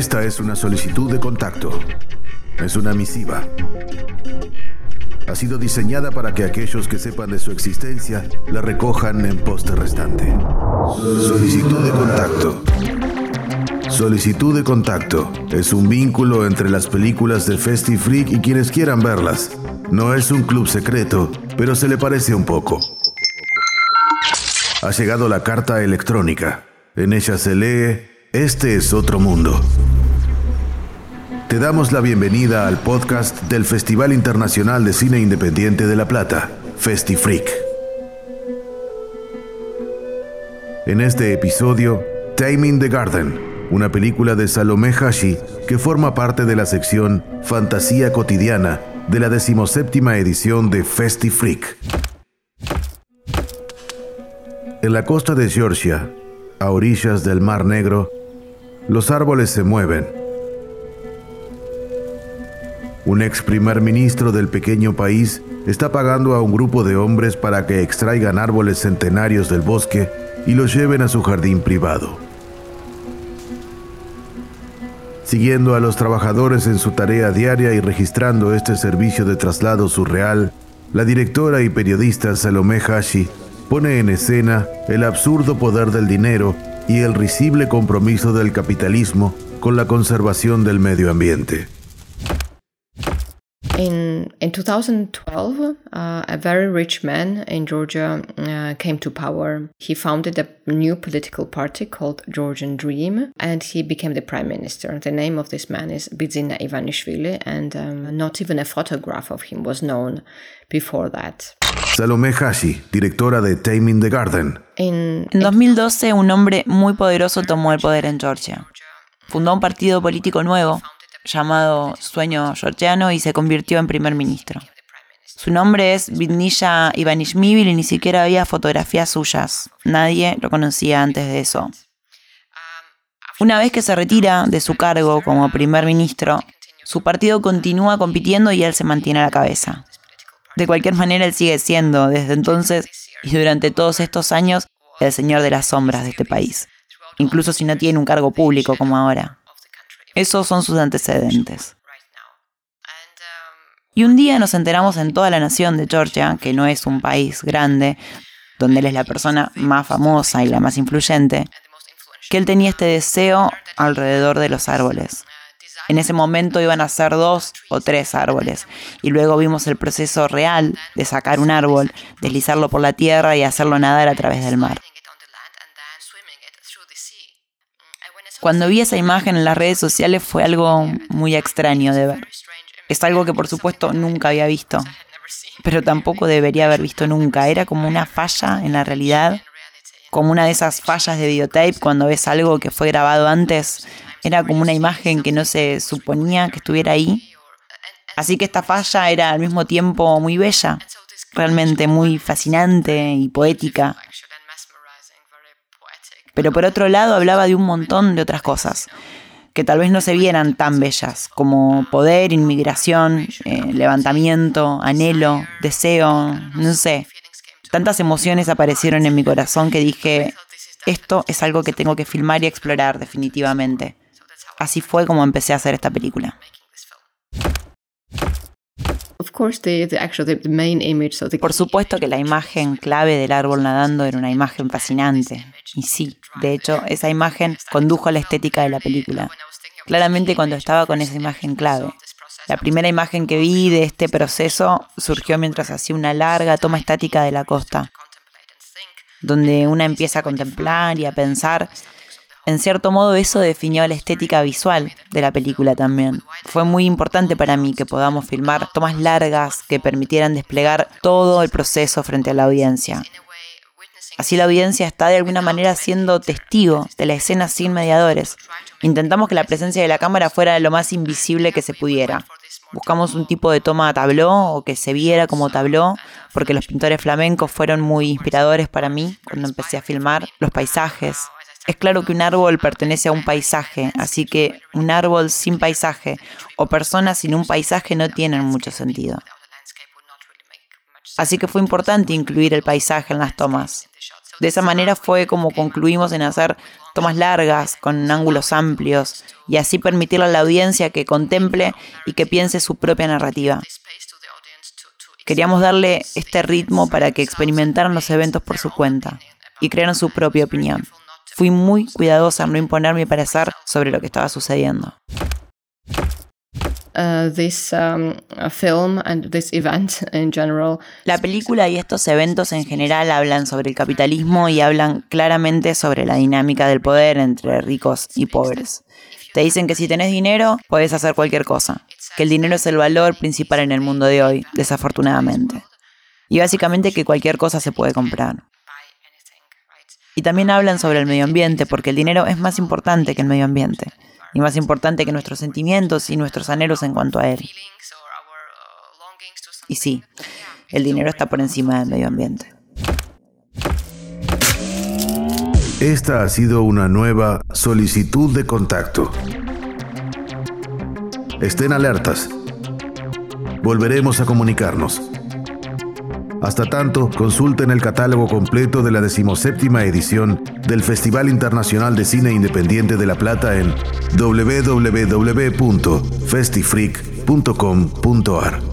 Esta es una solicitud de contacto. Es una misiva. Ha sido diseñada para que aquellos que sepan de su existencia la recojan en poste restante. Solicitud de contacto. Solicitud de contacto. Es un vínculo entre las películas de Festi Freak y quienes quieran verlas. No es un club secreto, pero se le parece un poco. Ha llegado la carta electrónica. En ella se lee, este es otro mundo. Te damos la bienvenida al podcast del Festival Internacional de Cine Independiente de La Plata, FestiFreak. En este episodio, Taming the Garden, una película de Salomé Hashi que forma parte de la sección Fantasía Cotidiana de la decimoséptima edición de FestiFreak. En la costa de Georgia, a orillas del Mar Negro, los árboles se mueven. Un ex primer ministro del pequeño país está pagando a un grupo de hombres para que extraigan árboles centenarios del bosque y los lleven a su jardín privado. Siguiendo a los trabajadores en su tarea diaria y registrando este servicio de traslado surreal, la directora y periodista Salomé Hashi pone en escena el absurdo poder del dinero y el risible compromiso del capitalismo con la conservación del medio ambiente. In, in 2012, uh, a very rich man in Georgia uh, came to power. He founded a new political party called Georgian Dream, and he became the prime minister. The name of this man is Bidzina Ivanishvili, and um, not even a photograph of him was known before that. Salomé Hashi, directora de Taming the Garden. En 2012, un hombre muy poderoso tomó el poder en Georgia. Fundó un partido político nuevo llamado Sueño Georgiano y se convirtió en primer ministro. Su nombre es Vidnilla Ivanishvili y ni siquiera había fotografías suyas. Nadie lo conocía antes de eso. Una vez que se retira de su cargo como primer ministro, su partido continúa compitiendo y él se mantiene a la cabeza. De cualquier manera, él sigue siendo, desde entonces y durante todos estos años, el señor de las sombras de este país, incluso si no tiene un cargo público como ahora. Esos son sus antecedentes. Y un día nos enteramos en toda la nación de Georgia, que no es un país grande, donde él es la persona más famosa y la más influyente, que él tenía este deseo alrededor de los árboles. En ese momento iban a ser dos o tres árboles. Y luego vimos el proceso real de sacar un árbol, deslizarlo por la tierra y hacerlo nadar a través del mar. Cuando vi esa imagen en las redes sociales fue algo muy extraño de ver. Es algo que por supuesto nunca había visto, pero tampoco debería haber visto nunca. Era como una falla en la realidad, como una de esas fallas de videotape cuando ves algo que fue grabado antes era como una imagen que no se suponía que estuviera ahí. Así que esta falla era al mismo tiempo muy bella, realmente muy fascinante y poética. Pero por otro lado hablaba de un montón de otras cosas, que tal vez no se vieran tan bellas, como poder, inmigración, eh, levantamiento, anhelo, deseo, no sé. Tantas emociones aparecieron en mi corazón que dije, esto es algo que tengo que filmar y explorar definitivamente. Así fue como empecé a hacer esta película. Por supuesto que la imagen clave del árbol nadando era una imagen fascinante. Y sí, de hecho, esa imagen condujo a la estética de la película. Claramente cuando estaba con esa imagen clave. La primera imagen que vi de este proceso surgió mientras hacía una larga toma estática de la costa, donde una empieza a contemplar y a pensar en cierto modo eso definió la estética visual de la película también. Fue muy importante para mí que podamos filmar tomas largas que permitieran desplegar todo el proceso frente a la audiencia. Así la audiencia está de alguna manera siendo testigo de la escena sin mediadores. Intentamos que la presencia de la cámara fuera lo más invisible que se pudiera. Buscamos un tipo de toma a tabló o que se viera como tabló, porque los pintores flamencos fueron muy inspiradores para mí cuando empecé a filmar los paisajes, es claro que un árbol pertenece a un paisaje, así que un árbol sin paisaje o personas sin un paisaje no tienen mucho sentido. Así que fue importante incluir el paisaje en las tomas. De esa manera fue como concluimos en hacer tomas largas, con ángulos amplios, y así permitirle a la audiencia que contemple y que piense su propia narrativa. Queríamos darle este ritmo para que experimentaran los eventos por su cuenta y crearan su propia opinión. Fui muy cuidadosa en no imponer mi parecer sobre lo que estaba sucediendo. Uh, this um, film and this event in general. La película y estos eventos en general hablan sobre el capitalismo y hablan claramente sobre la dinámica del poder entre ricos y pobres. Te dicen que si tenés dinero, puedes hacer cualquier cosa, que el dinero es el valor principal en el mundo de hoy, desafortunadamente. Y básicamente que cualquier cosa se puede comprar. Y también hablan sobre el medio ambiente, porque el dinero es más importante que el medio ambiente y más importante que nuestros sentimientos y nuestros anhelos en cuanto a él. Y sí, el dinero está por encima del medio ambiente. Esta ha sido una nueva solicitud de contacto. Estén alertas. Volveremos a comunicarnos. Hasta tanto, consulten el catálogo completo de la decimoséptima edición del Festival Internacional de Cine Independiente de La Plata en www.festifreak.com.ar.